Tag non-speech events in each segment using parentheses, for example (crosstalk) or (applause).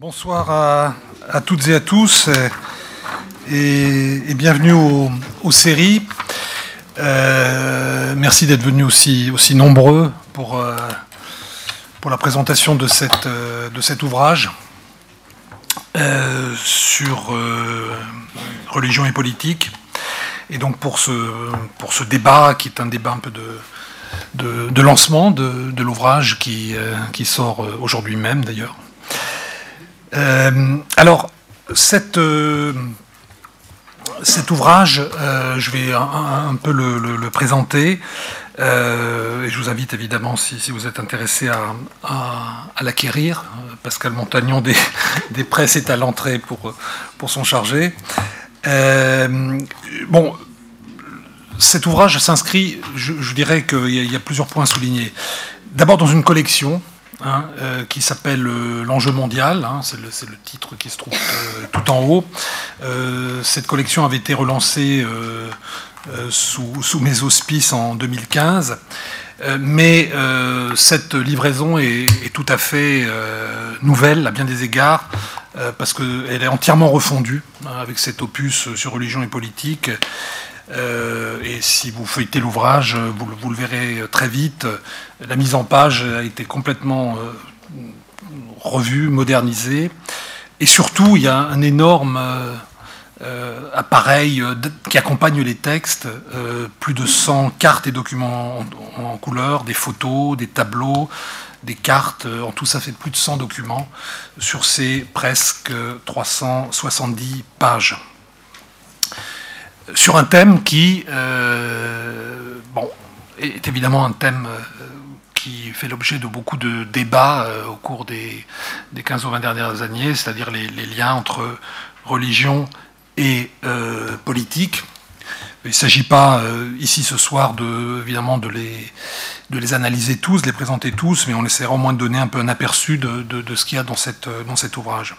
Bonsoir à, toutes et à tous et, bienvenue aux, séries. Euh, merci d'être venus aussi, nombreux pour, euh, pour la présentation de, euh, cet ouvrage sur religion et politique. Et donc pour ce, débat qui est un débat un peu de, lancement de, l'ouvrage qui sort aujourd'hui même d'ailleurs. Euh, alors, euh, cet ouvrage, euh, je vais un, peu le, présenter. et je vous invite évidemment, si, vous êtes intéressé à, l'acquérir, Pascal Montagnon (laughs) des, presses est à l'entrée pour, pour s'en charger. bon, cet ouvrage s'inscrit, je, dirais qu'il y, a plusieurs points à souligner. D'abord dans une collection, Hein, euh, qui s'appelle euh, L'enjeu mondial, hein, c'est le, titre qui se trouve euh, tout en haut. cette collection avait été relancée sous, mes auspices en 2015, mais cette livraison est, est, tout à fait nouvelle à bien des égards, parce qu'elle est entièrement refondue hein, avec cet opus sur religion et politique. Euh, et si vous feuilletez l'ouvrage, vous, le verrez très vite. La mise en page a été complètement euh, revue, modernisée. Et surtout, il y a un énorme euh, appareil qui accompagne les textes, plus de 100 cartes et documents en, en, couleur, des photos, des tableaux, des cartes. En tout, ça fait plus de 100 documents sur ces presque 370 pages sur un thème qui euh, bon, est évidemment un thème euh, qui fait l'objet de beaucoup de débats euh, au cours des, des, 15 ou 20 dernières années, c'est-à-dire les, liens entre religion et politique. Il ne s'agit pas ici ce soir de, évidemment de les, de les analyser tous, de les présenter tous, mais on essaiera au moins de donner un peu un aperçu de, de, ce qu'il y a dans, cette, dans cet ouvrage.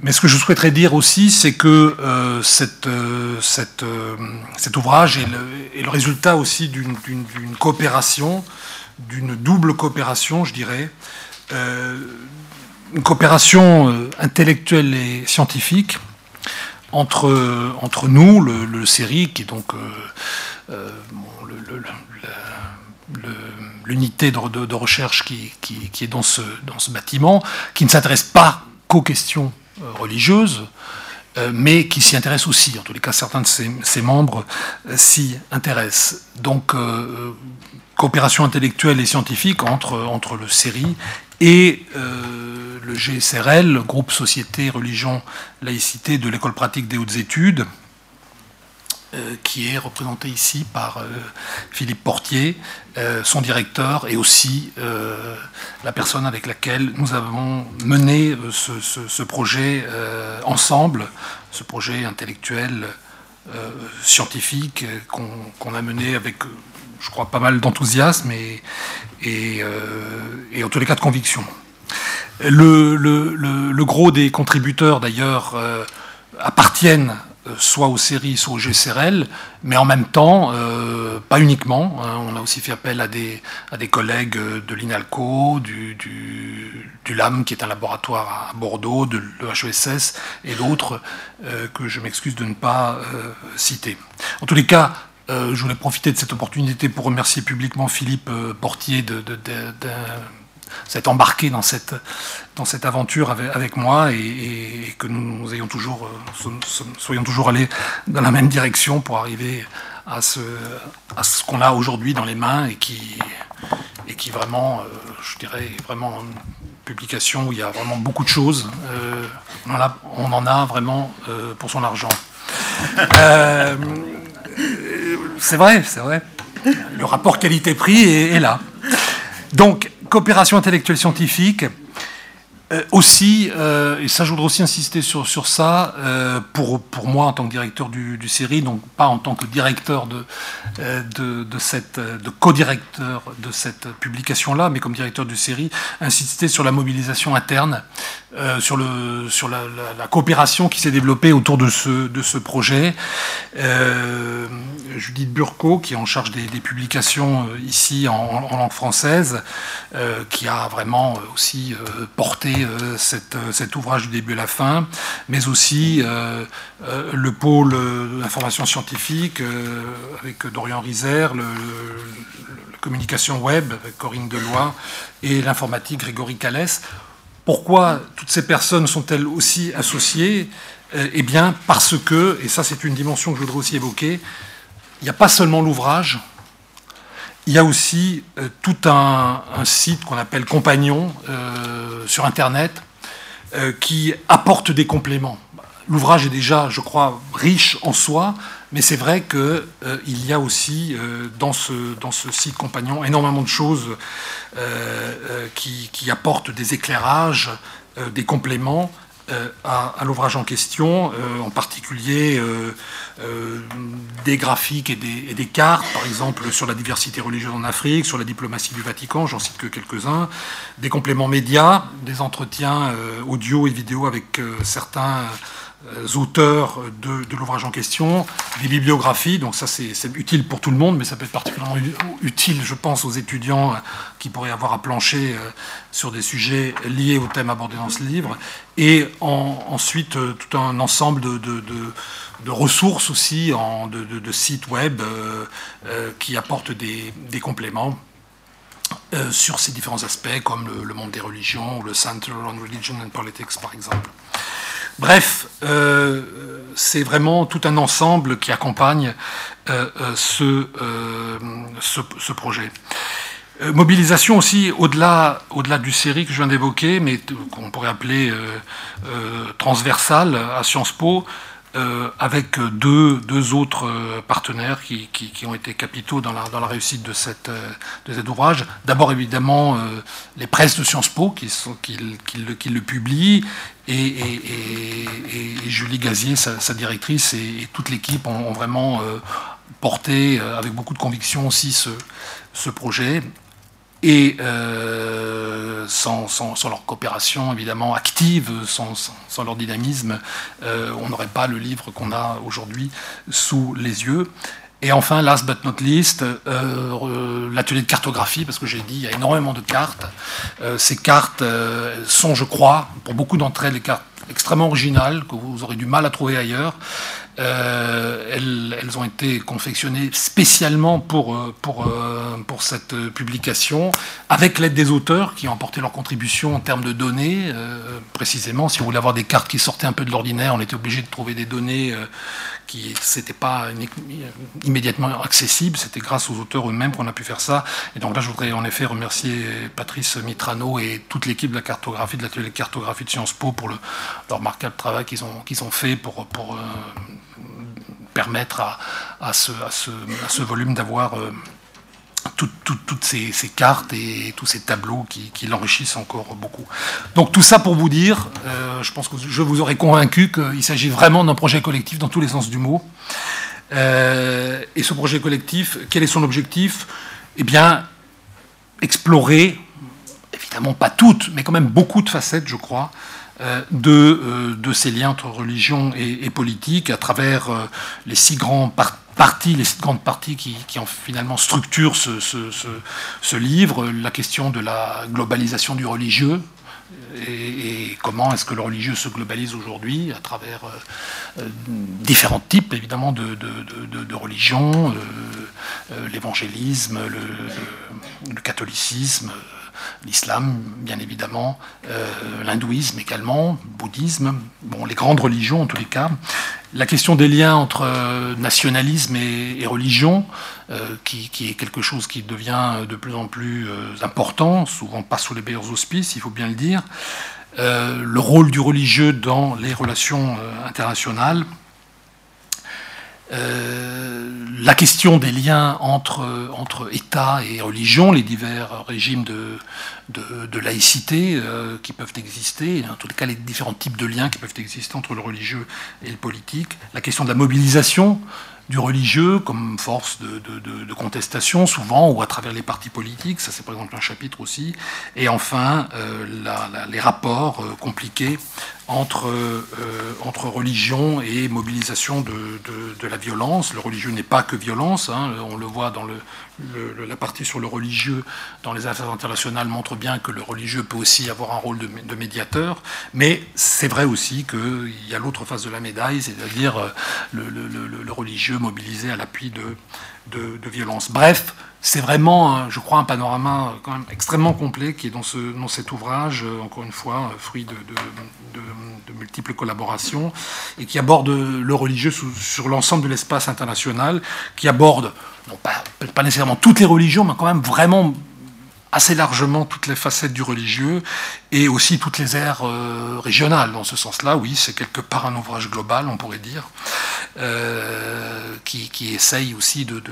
Mais ce que je souhaiterais dire aussi, c'est que euh, euh, euh, cet ouvrage est le, résultat aussi d'une coopération, d'une double coopération, je dirais, une coopération intellectuelle et scientifique entre, nous, le, CERI, qui est donc l'unité de, recherche qui, est dans ce, dans ce bâtiment, qui ne s'intéresse pas qu'aux questions euh, religieuse, euh, mais qui s'y intéresse aussi. En tous les cas, certains de ses, membres euh, s'y intéressent. Donc, coopération intellectuelle et scientifique entre, le CERI et le GSRL, groupe Société, Religion, Laïcité de l'École pratique des hautes études, qui est représenté ici par euh, Philippe Portier, euh, son directeur, et aussi la personne avec laquelle nous avons mené ce, projet ensemble, ce projet intellectuel, scientifique, qu'on a mené avec, je crois, pas mal d'enthousiasme et, en tous les cas de conviction. Le, gros des contributeurs, d'ailleurs, appartiennent euh, soit aux séries, soit au GCRL, mais en même temps, euh, pas uniquement. Hein. on a aussi fait appel à des, collègues de l'INALCO, du, du, LAM, qui est un laboratoire à Bordeaux, de l'EHESS et d'autres euh, que je m'excuse de ne pas citer. En tous les cas, je voulais profiter de cette opportunité pour remercier publiquement Philippe Portier s'être embarqué dans cette, dans cette aventure avec, moi et, que nous, ayons toujours, euh, soyons toujours allés dans la même direction pour arriver à ce, à ce qu'on a aujourd'hui dans les mains et qui, et qui vraiment, euh, je dirais, vraiment publication où il y a vraiment beaucoup de choses. Euh, on, en a, vraiment pour son argent. c'est vrai, c'est vrai. Le rapport qualité-prix est, est là. Donc, coopération intellectuelle scientifique, euh, aussi, euh, et ça je voudrais aussi insister sur, sur ça, euh, pour, pour moi en tant que directeur du, série, donc pas en tant que directeur de, de, cette, de co-directeur de cette publication-là, mais comme directeur du série, insister sur la mobilisation interne, sur, le, sur la, coopération qui s'est développée autour de ce, de ce projet. Judith Burco, qui est en charge des, publications ici en, langue française, qui a vraiment aussi porté signé cet ouvrage du début à la fin, mais aussi le pôle d'information scientifique avec Dorian Rizer, le, la communication web avec Corinne Deloy et l'informatique Grégory Calès. Pourquoi toutes ces personnes sont-elles aussi associées? Eh bien, parce que, et ça c'est une dimension que je voudrais aussi évoquer, il n'y a pas seulement l'ouvrage, il y a aussi euh, tout un, site qu'on appelle Compagnon euh, sur Internet euh, qui apporte des compléments. L'ouvrage est déjà, je crois, riche en soi, mais c'est vrai qu'il y a aussi dans, ce, site Compagnon énormément de choses qui, apportent des éclairages, des compléments euh, à, l'ouvrage en question, euh, en particulier euh, des graphiques et des, cartes, par exemple sur la diversité religieuse en Afrique, sur la diplomatie du Vatican, j'en cite que quelques-uns, des compléments médias, des entretiens audio et vidéo avec certains auteurs de, l'ouvrage en question, des bibliographies, donc ça c'est utile pour tout le monde, mais ça peut être particulièrement utile, je pense, aux étudiants euh, qui pourraient avoir à plancher euh, sur des sujets liés au thème abordé dans ce livre, et ensuite tout un ensemble de, ressources aussi, de, sites web qui apportent des, compléments. sur ces différents aspects, comme le, le, monde des religions ou le Center on Religion and Politics, par exemple. Bref, euh, c'est vraiment tout un ensemble qui accompagne euh, euh, ce, projet. Mobilisation aussi au-delà au -delà du série que je viens d'évoquer, mais qu'on pourrait appeler transversale à Sciences Po, euh, avec deux, deux, autres euh, partenaires qui, qui, ont été capitaux dans la, dans la réussite de, cette, euh, de cet ouvrage. D'abord, évidemment, les presses de Sciences Po qui, qui, le, publient, et, Julie Gazier, sa, sa directrice, et, toute l'équipe ont, vraiment porté avec beaucoup de conviction aussi ce, ce projet. Et euh, sans, leur coopération évidemment active, sans, leur dynamisme, euh, on n'aurait pas le livre qu'on a aujourd'hui sous les yeux. Et enfin, last but not least, euh, l'atelier de cartographie, parce que j'ai dit, il y a énormément de cartes. ces cartes sont, je crois, pour beaucoup d'entre elles, des cartes extrêmement originales, que vous aurez du mal à trouver ailleurs. Euh, elles, ont été confectionnées spécialement pour, euh, pour, euh, pour cette publication, avec l'aide des auteurs qui ont apporté leur contribution en termes de données. précisément, si vous voulez avoir des cartes qui sortaient un peu de l'ordinaire, on était obligé de trouver des données qui n'étaient pas immédiatement accessibles. C'était grâce aux auteurs eux-mêmes qu'on a pu faire ça. Et donc là, je voudrais en effet remercier Patrice Mitrano et toute l'équipe de la cartographie, de l'atelier cartographie de Sciences Po pour le, leur remarquable travail qu'ils ont, qu'ils ont fait pour, pour permettre à, ce, volume d'avoir euh, toutes ces, cartes et tous ces tableaux qui, l'enrichissent encore beaucoup. Donc tout ça pour vous dire, euh, je pense que je vous aurais convaincu qu'il s'agit vraiment d'un projet collectif dans tous les sens du mot. Euh, et ce projet collectif, quel est son objectif? Eh bien, explorer, évidemment pas toutes, mais quand même beaucoup de facettes, je crois, de, de, ces liens entre religion et, politique à travers euh, les six grands partis, les grandes parties qui, qui ont finalement structurent ce, ce, livre, la question de la globalisation du religieux, et, comment est-ce que le religieux se globalise aujourd'hui à travers euh, différents types évidemment de, de, de, religions, l'évangélisme, le, catholicisme, l'islam, bien évidemment, euh, l'hindouisme également, le bouddhisme, bon, les grandes religions en tous les cas. La question des liens entre euh, nationalisme et, religion, euh, qui, est quelque chose qui devient de plus en plus important, souvent pas sous les meilleurs auspices, il faut bien le dire. le rôle du religieux dans les relations internationales, la question des liens entre, entre État et religion, les divers régimes de, de, laïcité euh, qui peuvent exister, en tous les cas les différents types de liens qui peuvent exister entre le religieux et le politique, la question de la mobilisation du religieux comme force de, contestation, souvent, ou à travers les partis politiques, ça c'est par exemple un chapitre aussi, et enfin euh, les rapports compliqués entre, euh, entre religion et mobilisation de, de, la violence. Le religieux n'est pas que violence, hein. on le voit dans le, la partie sur le religieux dans les affaires internationales montre bien que le religieux peut aussi avoir un rôle de, de médiateur, mais c'est vrai aussi qu'il y a l'autre face de la médaille, c'est-à-dire euh, le, le, religieux mobilisé à l'appui de, de, violence. Bref, c'est vraiment, je crois, un panorama quand même extrêmement complet qui est dans, ce, dans cet ouvrage, euh, encore une fois, fruit de, multiples collaborations, et qui aborde le religieux sur l'ensemble de l'espace international, qui aborde, non pas, nécessairement toutes les religions, mais quand même vraiment assez largement toutes les facettes du religieux et aussi toutes les aires euh, régionales. Dans ce sens-là, oui, c'est quelque part un ouvrage global, on pourrait dire, euh, qui, essaye aussi de,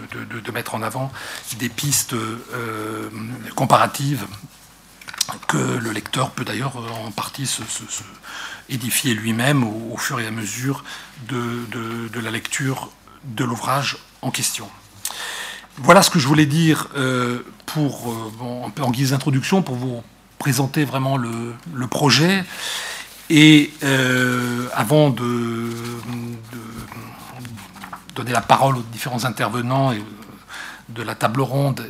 mettre en avant des pistes euh, comparatives que le lecteur peut d'ailleurs en partie se, édifier lui-même au, fur et à mesure de la lecture de l'ouvrage en question. Voilà ce que je voulais dire euh, pour, euh, en guise d'introduction, pour vous présenter vraiment le, projet. Et euh, avant de, donner la parole aux différents intervenants et de la table ronde,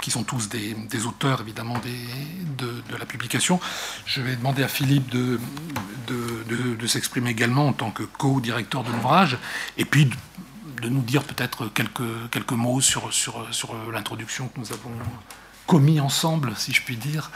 qui sont tous des, auteurs évidemment de, la publication, je vais demander à Philippe de, s'exprimer également en tant que co-directeur de l'ouvrage, et puis de nous dire peut-être quelques, mots sur, sur, sur l'introduction que nous avons commis ensemble, si je puis dire.